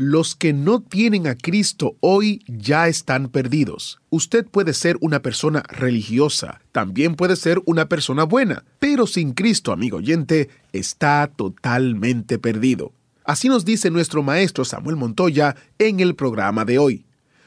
Los que no tienen a Cristo hoy ya están perdidos. Usted puede ser una persona religiosa, también puede ser una persona buena, pero sin Cristo, amigo oyente, está totalmente perdido. Así nos dice nuestro maestro Samuel Montoya en el programa de hoy.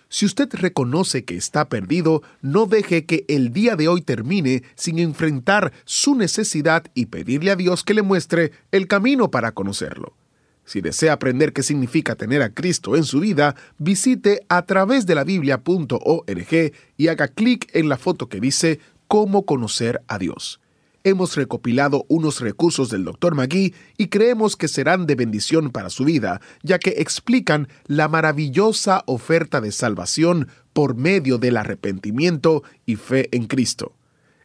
Si usted reconoce que está perdido, no deje que el día de hoy termine sin enfrentar su necesidad y pedirle a Dios que le muestre el camino para conocerlo. Si desea aprender qué significa tener a Cristo en su vida, visite a través de la biblia.org y haga clic en la foto que dice Cómo conocer a Dios. Hemos recopilado unos recursos del Dr. Magui y creemos que serán de bendición para su vida, ya que explican la maravillosa oferta de salvación por medio del arrepentimiento y fe en Cristo.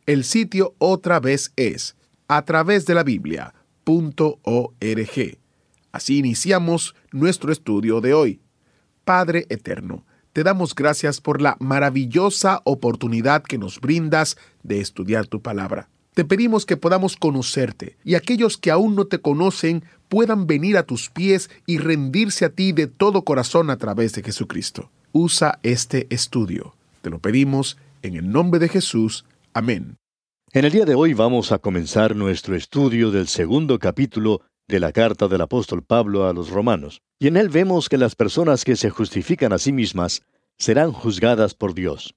El sitio otra vez es a través de la Biblia.org. Así iniciamos nuestro estudio de hoy. Padre Eterno, te damos gracias por la maravillosa oportunidad que nos brindas de estudiar tu palabra. Te pedimos que podamos conocerte y aquellos que aún no te conocen puedan venir a tus pies y rendirse a ti de todo corazón a través de Jesucristo. Usa este estudio. Te lo pedimos en el nombre de Jesús. Amén. En el día de hoy vamos a comenzar nuestro estudio del segundo capítulo de la carta del apóstol Pablo a los romanos. Y en él vemos que las personas que se justifican a sí mismas serán juzgadas por Dios.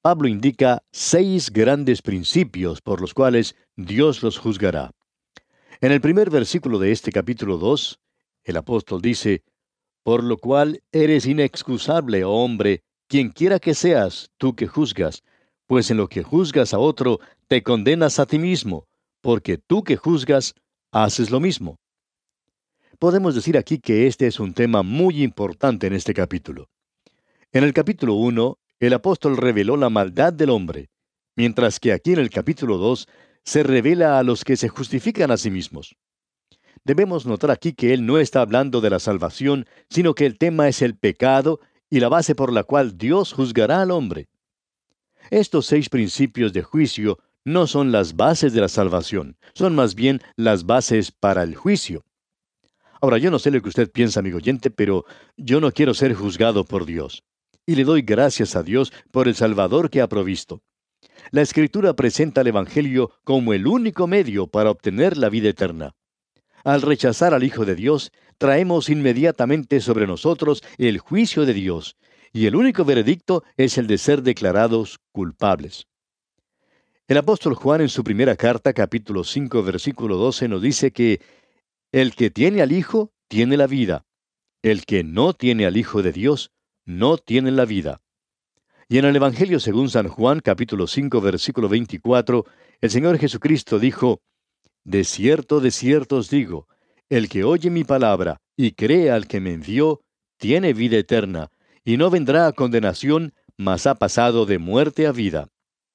Pablo indica seis grandes principios por los cuales Dios los juzgará. En el primer versículo de este capítulo 2, el apóstol dice, Por lo cual eres inexcusable, oh hombre, quien quiera que seas, tú que juzgas, pues en lo que juzgas a otro, te condenas a ti mismo, porque tú que juzgas, haces lo mismo. Podemos decir aquí que este es un tema muy importante en este capítulo. En el capítulo 1, el apóstol reveló la maldad del hombre, mientras que aquí en el capítulo 2 se revela a los que se justifican a sí mismos. Debemos notar aquí que él no está hablando de la salvación, sino que el tema es el pecado y la base por la cual Dios juzgará al hombre. Estos seis principios de juicio no son las bases de la salvación, son más bien las bases para el juicio. Ahora, yo no sé lo que usted piensa, amigo oyente, pero yo no quiero ser juzgado por Dios. Y le doy gracias a Dios por el Salvador que ha provisto. La Escritura presenta al Evangelio como el único medio para obtener la vida eterna. Al rechazar al Hijo de Dios, traemos inmediatamente sobre nosotros el juicio de Dios, y el único veredicto es el de ser declarados culpables. El apóstol Juan en su primera carta, capítulo 5, versículo 12, nos dice que el que tiene al Hijo tiene la vida. El que no tiene al Hijo de Dios no tiene la vida. Y en el Evangelio según San Juan capítulo 5 versículo 24, el Señor Jesucristo dijo, De cierto, de cierto os digo, el que oye mi palabra y cree al que me envió, tiene vida eterna, y no vendrá a condenación, mas ha pasado de muerte a vida.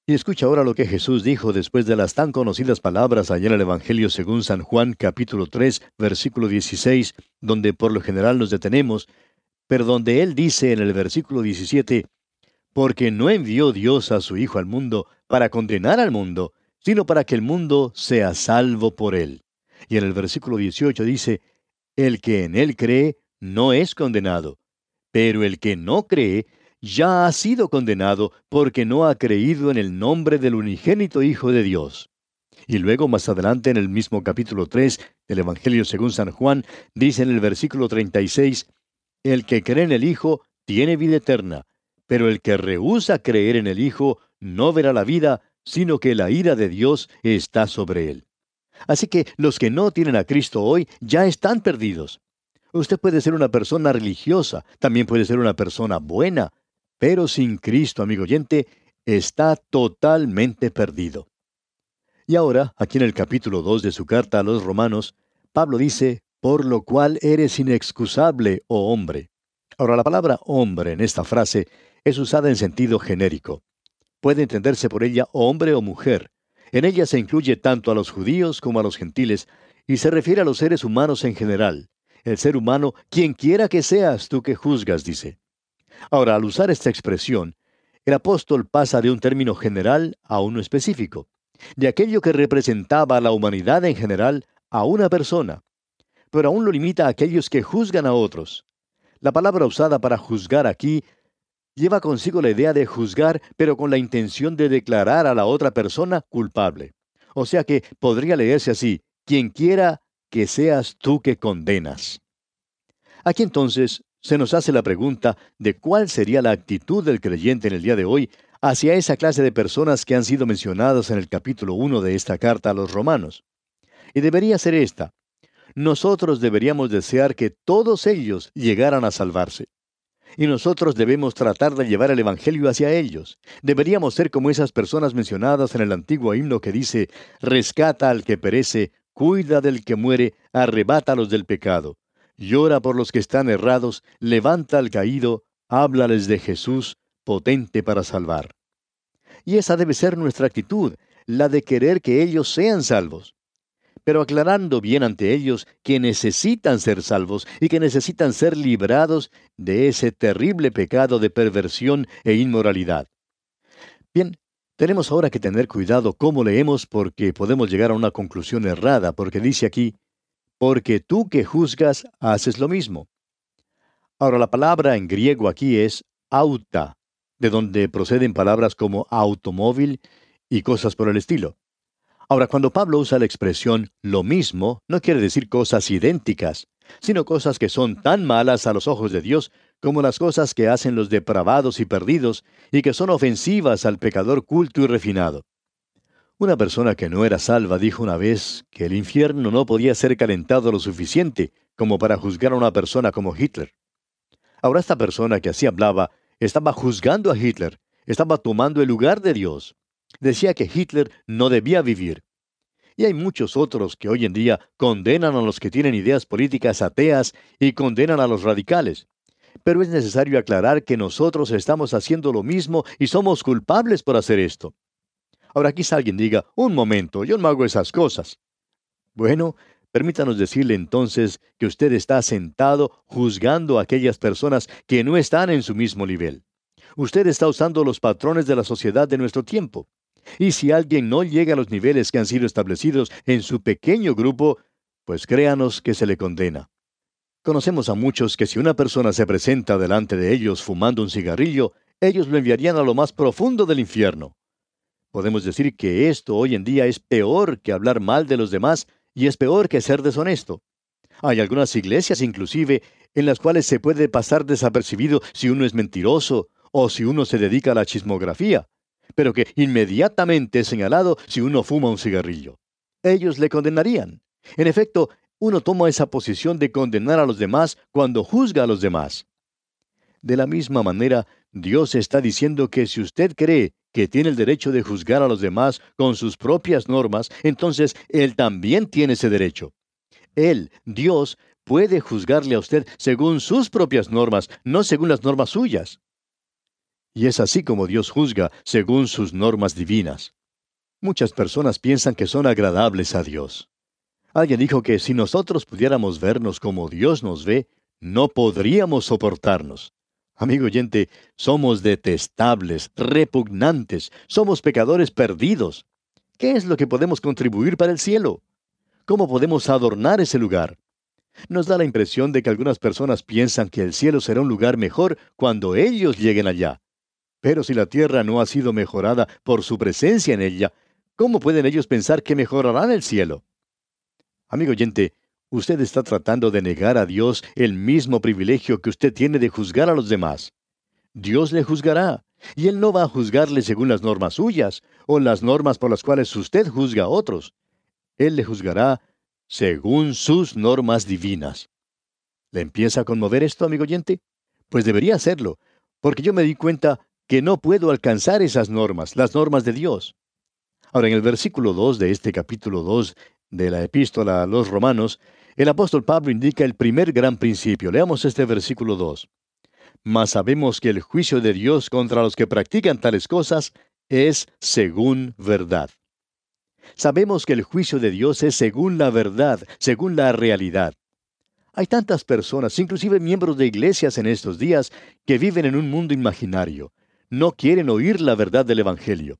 Y escucha ahora lo que Jesús dijo después de las tan conocidas palabras allá en el Evangelio según San Juan capítulo 3 versículo 16, donde por lo general nos detenemos, pero donde Él dice en el versículo 17, porque no envió Dios a su Hijo al mundo para condenar al mundo, sino para que el mundo sea salvo por Él. Y en el versículo 18 dice, el que en Él cree no es condenado, pero el que no cree ya ha sido condenado porque no ha creído en el nombre del unigénito Hijo de Dios. Y luego más adelante en el mismo capítulo 3 del Evangelio según San Juan, dice en el versículo 36, El que cree en el Hijo tiene vida eterna, pero el que rehúsa creer en el Hijo no verá la vida, sino que la ira de Dios está sobre él. Así que los que no tienen a Cristo hoy ya están perdidos. Usted puede ser una persona religiosa, también puede ser una persona buena, pero sin Cristo, amigo oyente, está totalmente perdido. Y ahora, aquí en el capítulo 2 de su carta a los romanos, Pablo dice, por lo cual eres inexcusable, oh hombre. Ahora, la palabra hombre en esta frase es usada en sentido genérico. Puede entenderse por ella hombre o mujer. En ella se incluye tanto a los judíos como a los gentiles, y se refiere a los seres humanos en general. El ser humano, quien quiera que seas tú que juzgas, dice. Ahora, al usar esta expresión, el apóstol pasa de un término general a uno específico, de aquello que representaba a la humanidad en general a una persona, pero aún lo limita a aquellos que juzgan a otros. La palabra usada para juzgar aquí lleva consigo la idea de juzgar, pero con la intención de declarar a la otra persona culpable. O sea que podría leerse así, quien quiera que seas tú que condenas. Aquí entonces se nos hace la pregunta de cuál sería la actitud del creyente en el día de hoy hacia esa clase de personas que han sido mencionadas en el capítulo 1 de esta carta a los romanos. Y debería ser esta. Nosotros deberíamos desear que todos ellos llegaran a salvarse. Y nosotros debemos tratar de llevar el Evangelio hacia ellos. Deberíamos ser como esas personas mencionadas en el antiguo himno que dice, rescata al que perece, cuida del que muere, arrebata los del pecado llora por los que están errados, levanta al caído, háblales de Jesús, potente para salvar. Y esa debe ser nuestra actitud, la de querer que ellos sean salvos. Pero aclarando bien ante ellos que necesitan ser salvos y que necesitan ser librados de ese terrible pecado de perversión e inmoralidad. Bien, tenemos ahora que tener cuidado cómo leemos porque podemos llegar a una conclusión errada, porque dice aquí, porque tú que juzgas haces lo mismo. Ahora la palabra en griego aquí es auta, de donde proceden palabras como automóvil y cosas por el estilo. Ahora, cuando Pablo usa la expresión lo mismo, no quiere decir cosas idénticas, sino cosas que son tan malas a los ojos de Dios como las cosas que hacen los depravados y perdidos y que son ofensivas al pecador culto y refinado. Una persona que no era salva dijo una vez que el infierno no podía ser calentado lo suficiente como para juzgar a una persona como Hitler. Ahora esta persona que así hablaba estaba juzgando a Hitler, estaba tomando el lugar de Dios. Decía que Hitler no debía vivir. Y hay muchos otros que hoy en día condenan a los que tienen ideas políticas ateas y condenan a los radicales. Pero es necesario aclarar que nosotros estamos haciendo lo mismo y somos culpables por hacer esto. Ahora quizá alguien diga, un momento, yo no hago esas cosas. Bueno, permítanos decirle entonces que usted está sentado juzgando a aquellas personas que no están en su mismo nivel. Usted está usando los patrones de la sociedad de nuestro tiempo. Y si alguien no llega a los niveles que han sido establecidos en su pequeño grupo, pues créanos que se le condena. Conocemos a muchos que si una persona se presenta delante de ellos fumando un cigarrillo, ellos lo enviarían a lo más profundo del infierno. Podemos decir que esto hoy en día es peor que hablar mal de los demás y es peor que ser deshonesto. Hay algunas iglesias inclusive en las cuales se puede pasar desapercibido si uno es mentiroso o si uno se dedica a la chismografía, pero que inmediatamente es señalado si uno fuma un cigarrillo. Ellos le condenarían. En efecto, uno toma esa posición de condenar a los demás cuando juzga a los demás. De la misma manera, Dios está diciendo que si usted cree que tiene el derecho de juzgar a los demás con sus propias normas, entonces Él también tiene ese derecho. Él, Dios, puede juzgarle a usted según sus propias normas, no según las normas suyas. Y es así como Dios juzga, según sus normas divinas. Muchas personas piensan que son agradables a Dios. Alguien dijo que si nosotros pudiéramos vernos como Dios nos ve, no podríamos soportarnos. Amigo oyente, somos detestables, repugnantes, somos pecadores perdidos. ¿Qué es lo que podemos contribuir para el cielo? ¿Cómo podemos adornar ese lugar? Nos da la impresión de que algunas personas piensan que el cielo será un lugar mejor cuando ellos lleguen allá. Pero si la tierra no ha sido mejorada por su presencia en ella, ¿cómo pueden ellos pensar que mejorarán el cielo? Amigo oyente, Usted está tratando de negar a Dios el mismo privilegio que usted tiene de juzgar a los demás. Dios le juzgará, y Él no va a juzgarle según las normas suyas o las normas por las cuales usted juzga a otros. Él le juzgará según sus normas divinas. ¿Le empieza a conmover esto, amigo oyente? Pues debería hacerlo, porque yo me di cuenta que no puedo alcanzar esas normas, las normas de Dios. Ahora, en el versículo 2 de este capítulo 2 de la epístola a los romanos, El apóstol Pablo indica el primer gran principio. Leamos este versículo 2. Mas sabemos que el juicio de Dios contra los que practican tales cosas es según verdad. Sabemos que el juicio de Dios es según la verdad, según la realidad. Hay tantas personas, inclusive miembros de iglesias en estos días, que viven en un mundo imaginario. No quieren oír la verdad del Evangelio.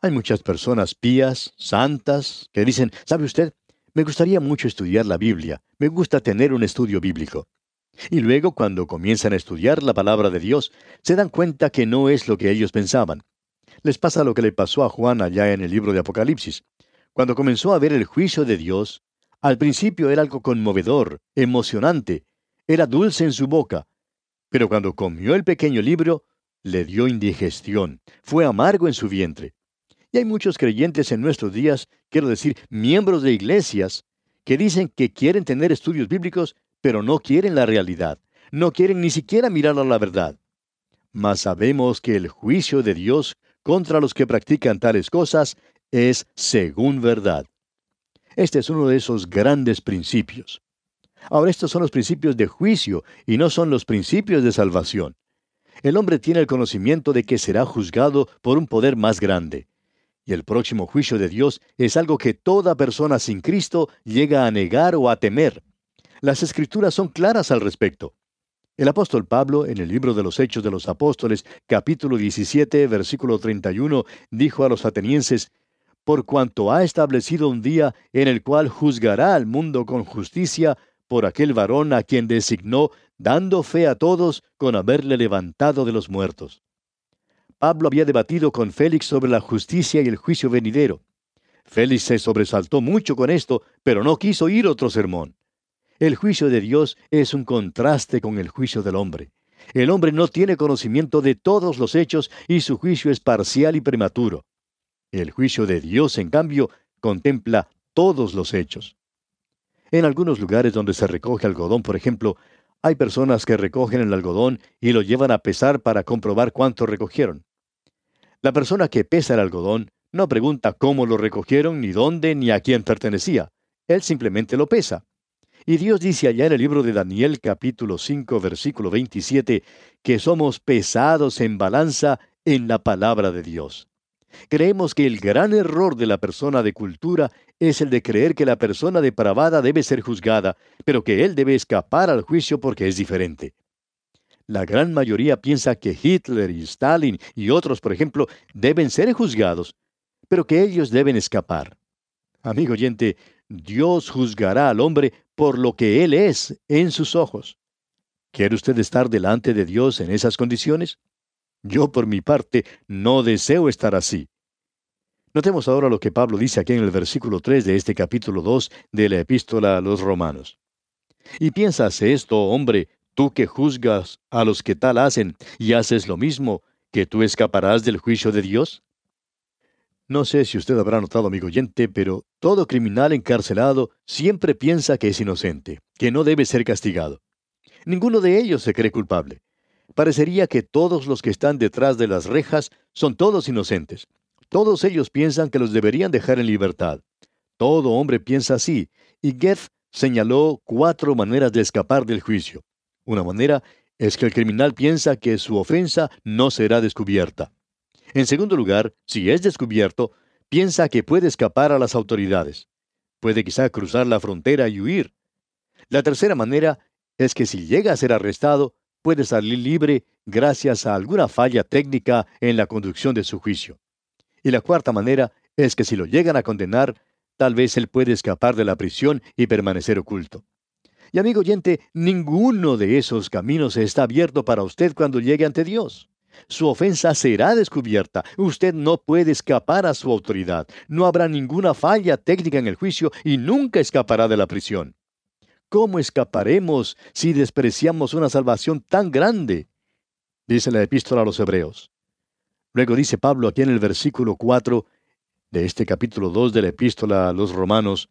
Hay muchas personas pías, santas, que dicen, ¿sabe usted? Me gustaría mucho estudiar la Biblia, me gusta tener un estudio bíblico. Y luego, cuando comienzan a estudiar la palabra de Dios, se dan cuenta que no es lo que ellos pensaban. Les pasa lo que le pasó a Juan allá en el libro de Apocalipsis. Cuando comenzó a ver el juicio de Dios, al principio era algo conmovedor, emocionante, era dulce en su boca, pero cuando comió el pequeño libro, le dio indigestión, fue amargo en su vientre. Y hay muchos creyentes en nuestros días, quiero decir, miembros de iglesias, que dicen que quieren tener estudios bíblicos, pero no quieren la realidad, no quieren ni siquiera mirar a la verdad. Mas sabemos que el juicio de Dios contra los que practican tales cosas es según verdad. Este es uno de esos grandes principios. Ahora estos son los principios de juicio y no son los principios de salvación. El hombre tiene el conocimiento de que será juzgado por un poder más grande. Y el próximo juicio de Dios es algo que toda persona sin Cristo llega a negar o a temer. Las escrituras son claras al respecto. El apóstol Pablo, en el libro de los Hechos de los Apóstoles, capítulo 17, versículo 31, dijo a los atenienses, por cuanto ha establecido un día en el cual juzgará al mundo con justicia por aquel varón a quien designó, dando fe a todos con haberle levantado de los muertos. Pablo había debatido con Félix sobre la justicia y el juicio venidero. Félix se sobresaltó mucho con esto, pero no quiso oír otro sermón. El juicio de Dios es un contraste con el juicio del hombre. El hombre no tiene conocimiento de todos los hechos y su juicio es parcial y prematuro. El juicio de Dios, en cambio, contempla todos los hechos. En algunos lugares donde se recoge algodón, por ejemplo, hay personas que recogen el algodón y lo llevan a pesar para comprobar cuánto recogieron. La persona que pesa el algodón no pregunta cómo lo recogieron, ni dónde, ni a quién pertenecía. Él simplemente lo pesa. Y Dios dice allá en el libro de Daniel capítulo 5 versículo 27 que somos pesados en balanza en la palabra de Dios. Creemos que el gran error de la persona de cultura es el de creer que la persona depravada debe ser juzgada, pero que él debe escapar al juicio porque es diferente. La gran mayoría piensa que Hitler y Stalin y otros, por ejemplo, deben ser juzgados, pero que ellos deben escapar. Amigo oyente, Dios juzgará al hombre por lo que él es en sus ojos. ¿Quiere usted estar delante de Dios en esas condiciones? Yo, por mi parte, no deseo estar así. Notemos ahora lo que Pablo dice aquí en el versículo 3 de este capítulo 2 de la epístola a los romanos. Y piensas esto, hombre, tú que juzgas a los que tal hacen y haces lo mismo, que tú escaparás del juicio de Dios? No sé si usted habrá notado, amigo oyente, pero todo criminal encarcelado siempre piensa que es inocente, que no debe ser castigado. Ninguno de ellos se cree culpable. Parecería que todos los que están detrás de las rejas son todos inocentes. Todos ellos piensan que los deberían dejar en libertad. Todo hombre piensa así, y Goethe señaló cuatro maneras de escapar del juicio. Una manera es que el criminal piensa que su ofensa no será descubierta. En segundo lugar, si es descubierto, piensa que puede escapar a las autoridades. Puede quizá cruzar la frontera y huir. La tercera manera es que si llega a ser arrestado, puede salir libre gracias a alguna falla técnica en la conducción de su juicio. Y la cuarta manera es que si lo llegan a condenar, tal vez él puede escapar de la prisión y permanecer oculto. Y amigo oyente, ninguno de esos caminos está abierto para usted cuando llegue ante Dios. Su ofensa será descubierta. Usted no puede escapar a su autoridad. No habrá ninguna falla técnica en el juicio y nunca escapará de la prisión. ¿Cómo escaparemos si despreciamos una salvación tan grande? Dice la epístola a los Hebreos. Luego dice Pablo aquí en el versículo 4 de este capítulo 2 de la epístola a los Romanos,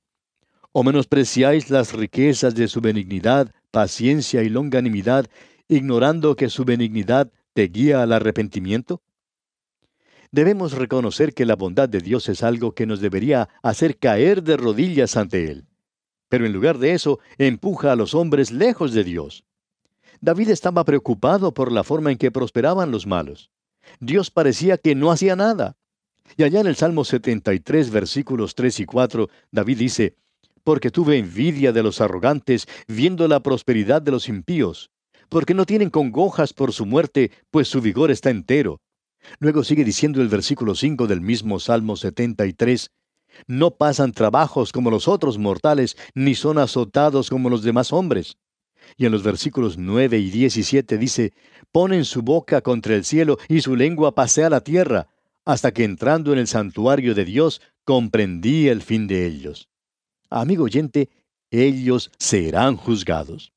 ¿O menospreciáis las riquezas de su benignidad, paciencia y longanimidad, ignorando que su benignidad te guía al arrepentimiento? Debemos reconocer que la bondad de Dios es algo que nos debería hacer caer de rodillas ante Él. pero en lugar de eso empuja a los hombres lejos de Dios. David estaba preocupado por la forma en que prosperaban los malos. Dios parecía que no hacía nada. Y allá en el Salmo 73, versículos 3 y 4, David dice, Porque tuve envidia de los arrogantes, viendo la prosperidad de los impíos, porque no tienen congojas por su muerte, pues su vigor está entero. Luego sigue diciendo el versículo 5 del mismo Salmo 73, No pasan trabajos como los otros mortales, ni son azotados como los demás hombres. Y en los versículos 9 y 17 dice, Ponen su boca contra el cielo y su lengua pasea la tierra, hasta que entrando en el santuario de Dios comprendí el fin de ellos. Amigo oyente, ellos serán juzgados.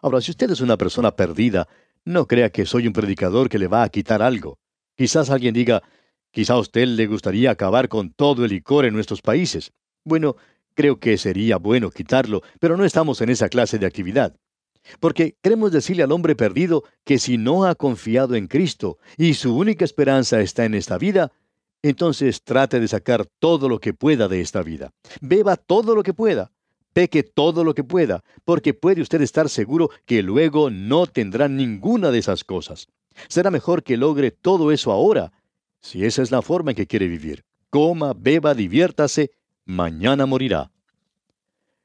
Ahora, si usted es una persona perdida, no crea que soy un predicador que le va a quitar algo. Quizás alguien diga, quizá a usted le gustaría acabar con todo el licor en nuestros países. Bueno, creo que sería bueno quitarlo, pero no estamos en esa clase de actividad. Porque queremos decirle al hombre perdido que si no ha confiado en Cristo y su única esperanza está en esta vida, entonces trate de sacar todo lo que pueda de esta vida. Beba todo lo que pueda. Peque todo lo que pueda, porque puede usted estar seguro que luego no tendrá ninguna de esas cosas. Será mejor que logre todo eso ahora, si esa es la forma en que quiere vivir. Coma, beba, diviértase, mañana morirá.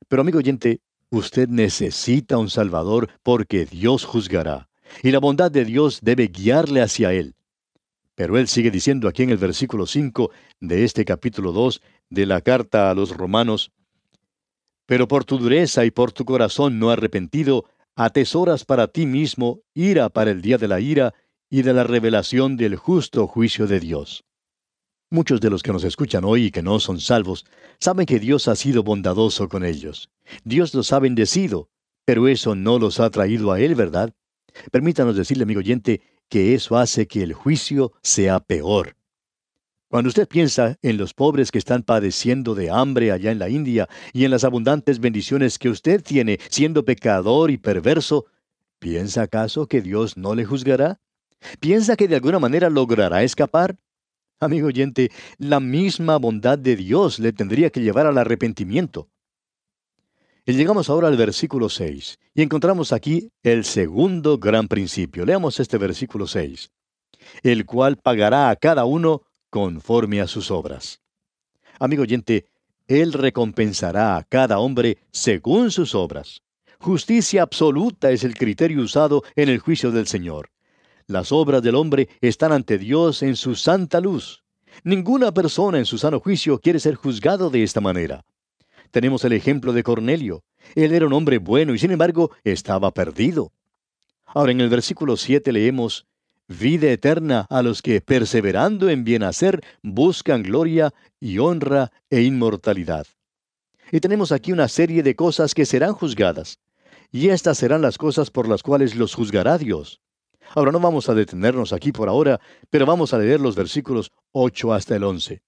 Pero amigo oyente, Usted necesita un Salvador porque Dios juzgará, y la bondad de Dios debe guiarle hacia Él. Pero Él sigue diciendo aquí en el versículo 5 de este capítulo 2 de la carta a los romanos, Pero por tu dureza y por tu corazón no arrepentido, atesoras para ti mismo ira para el día de la ira y de la revelación del justo juicio de Dios. Muchos de los que nos escuchan hoy y que no son salvos saben que Dios ha sido bondadoso con ellos. Dios los ha bendecido, pero eso no los ha traído a Él, ¿verdad? Permítanos decirle, amigo oyente, que eso hace que el juicio sea peor. Cuando usted piensa en los pobres que están padeciendo de hambre allá en la India y en las abundantes bendiciones que usted tiene siendo pecador y perverso, ¿piensa acaso que Dios no le juzgará? ¿Piensa que de alguna manera logrará escapar? Amigo oyente, la misma bondad de Dios le tendría que llevar al arrepentimiento. Y llegamos ahora al versículo 6, y encontramos aquí el segundo gran principio. Leamos este versículo 6. El cual pagará a cada uno conforme a sus obras. Amigo oyente, Él recompensará a cada hombre según sus obras. Justicia absoluta es el criterio usado en el juicio del Señor. Las obras del hombre están ante Dios en su santa luz. Ninguna persona en su sano juicio quiere ser juzgado de esta manera. Tenemos el ejemplo de Cornelio. Él era un hombre bueno y sin embargo estaba perdido. Ahora en el versículo 7 leemos, Vida eterna a los que, perseverando en bien hacer, buscan gloria y honra e inmortalidad. Y tenemos aquí una serie de cosas que serán juzgadas. Y estas serán las cosas por las cuales los juzgará Dios. Ahora no vamos a detenernos aquí por ahora, pero vamos a leer los versículos 8 hasta el 11.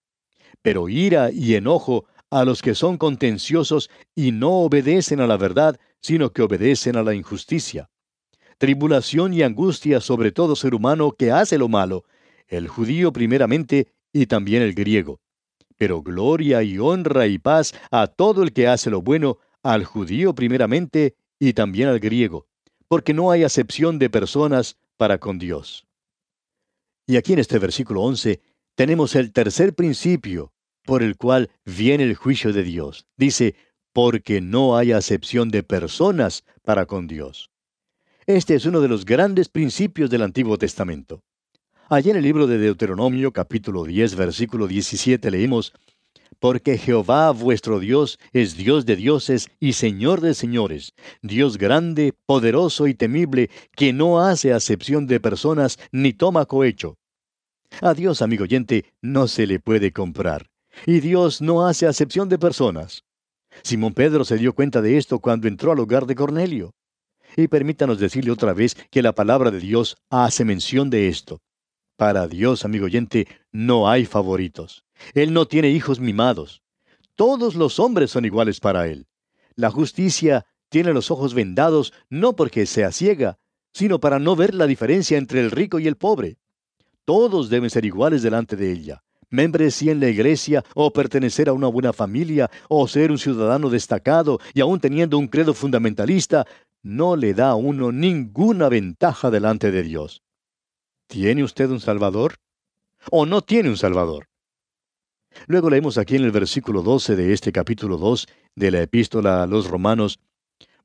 Pero ira y enojo a los que son contenciosos y no obedecen a la verdad, sino que obedecen a la injusticia. Tribulación y angustia sobre todo ser humano que hace lo malo, el judío primeramente y también el griego. Pero gloria y honra y paz a todo el que hace lo bueno, al judío primeramente y también al griego, porque no hay acepción de personas, para con Dios. Y aquí en este versículo 11 tenemos el tercer principio por el cual viene el juicio de Dios. Dice, porque no hay acepción de personas para con Dios. Este es uno de los grandes principios del Antiguo Testamento. Allí en el libro de Deuteronomio capítulo 10 versículo 17 leímos, porque Jehová vuestro Dios es Dios de dioses y Señor de señores, Dios grande, poderoso y temible, que no hace acepción de personas ni toma cohecho. A Dios, amigo oyente, no se le puede comprar. Y Dios no hace acepción de personas. Simón Pedro se dio cuenta de esto cuando entró al hogar de Cornelio. Y permítanos decirle otra vez que la palabra de Dios hace mención de esto. Para Dios, amigo oyente, no hay favoritos. Él no tiene hijos mimados. Todos los hombres son iguales para Él. La justicia tiene los ojos vendados no porque sea ciega, sino para no ver la diferencia entre el rico y el pobre. Todos deben ser iguales delante de ella. Membresía en la iglesia, o pertenecer a una buena familia, o ser un ciudadano destacado, y aún teniendo un credo fundamentalista, no le da a uno ninguna ventaja delante de Dios. ¿Tiene usted un Salvador? ¿O no tiene un Salvador? Luego leemos aquí en el versículo 12 de este capítulo 2 de la epístola a los romanos,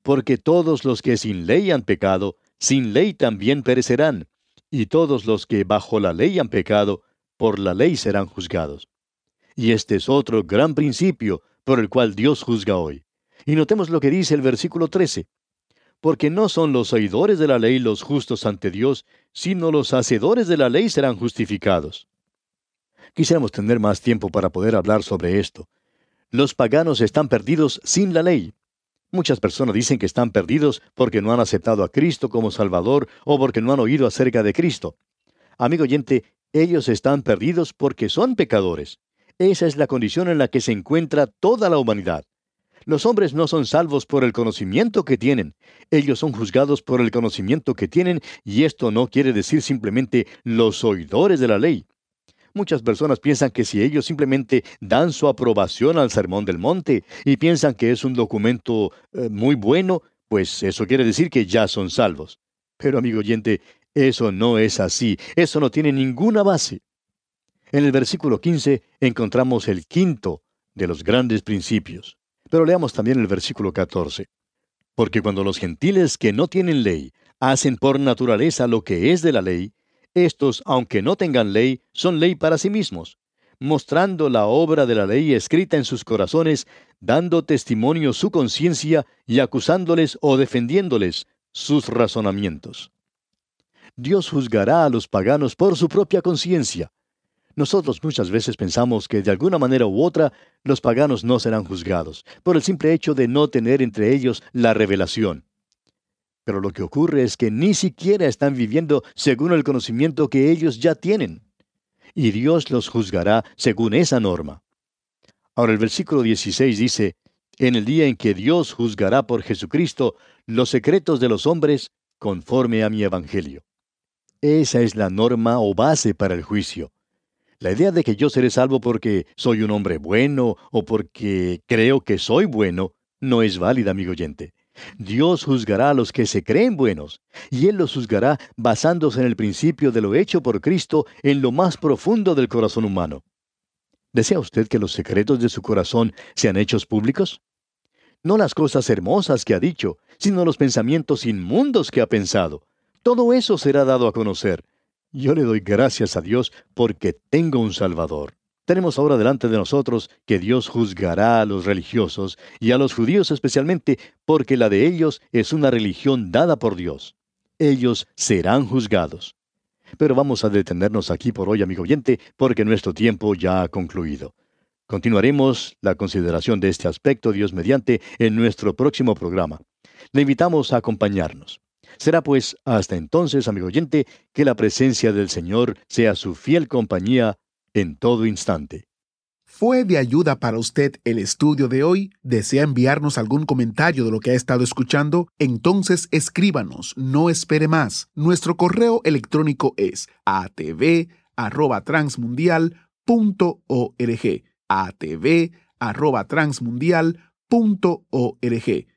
porque todos los que sin ley han pecado, sin ley también perecerán, y todos los que bajo la ley han pecado, por la ley serán juzgados. Y este es otro gran principio por el cual Dios juzga hoy. Y notemos lo que dice el versículo 13. Porque no son los oidores de la ley los justos ante Dios, sino los hacedores de la ley serán justificados. Quisiéramos tener más tiempo para poder hablar sobre esto. Los paganos están perdidos sin la ley. Muchas personas dicen que están perdidos porque no han aceptado a Cristo como Salvador o porque no han oído acerca de Cristo. Amigo oyente, ellos están perdidos porque son pecadores. Esa es la condición en la que se encuentra toda la humanidad. Los hombres no son salvos por el conocimiento que tienen. Ellos son juzgados por el conocimiento que tienen y esto no quiere decir simplemente los oidores de la ley. Muchas personas piensan que si ellos simplemente dan su aprobación al Sermón del Monte y piensan que es un documento eh, muy bueno, pues eso quiere decir que ya son salvos. Pero amigo oyente, eso no es así, eso no tiene ninguna base. En el versículo 15 encontramos el quinto de los grandes principios. Pero leamos también el versículo 14. Porque cuando los gentiles que no tienen ley hacen por naturaleza lo que es de la ley, estos, aunque no tengan ley, son ley para sí mismos, mostrando la obra de la ley escrita en sus corazones, dando testimonio su conciencia y acusándoles o defendiéndoles sus razonamientos. Dios juzgará a los paganos por su propia conciencia. Nosotros muchas veces pensamos que de alguna manera u otra los paganos no serán juzgados, por el simple hecho de no tener entre ellos la revelación. Pero lo que ocurre es que ni siquiera están viviendo según el conocimiento que ellos ya tienen. Y Dios los juzgará según esa norma. Ahora el versículo 16 dice, en el día en que Dios juzgará por Jesucristo los secretos de los hombres conforme a mi evangelio. Esa es la norma o base para el juicio. La idea de que yo seré salvo porque soy un hombre bueno o porque creo que soy bueno no es válida, amigo oyente. Dios juzgará a los que se creen buenos, y Él los juzgará basándose en el principio de lo hecho por Cristo en lo más profundo del corazón humano. ¿Desea usted que los secretos de su corazón sean hechos públicos? No las cosas hermosas que ha dicho, sino los pensamientos inmundos que ha pensado. Todo eso será dado a conocer. Yo le doy gracias a Dios porque tengo un Salvador. Tenemos ahora delante de nosotros que Dios juzgará a los religiosos y a los judíos especialmente porque la de ellos es una religión dada por Dios. Ellos serán juzgados. Pero vamos a detenernos aquí por hoy, amigo oyente, porque nuestro tiempo ya ha concluido. Continuaremos la consideración de este aspecto, Dios mediante, en nuestro próximo programa. Le invitamos a acompañarnos. Será pues hasta entonces, amigo oyente, que la presencia del Señor sea su fiel compañía en todo instante. ¿Fue de ayuda para usted el estudio de hoy? ¿Desea enviarnos algún comentario de lo que ha estado escuchando? Entonces escríbanos, no espere más. Nuestro correo electrónico es atv@transmundial.org. atv@transmundial.org.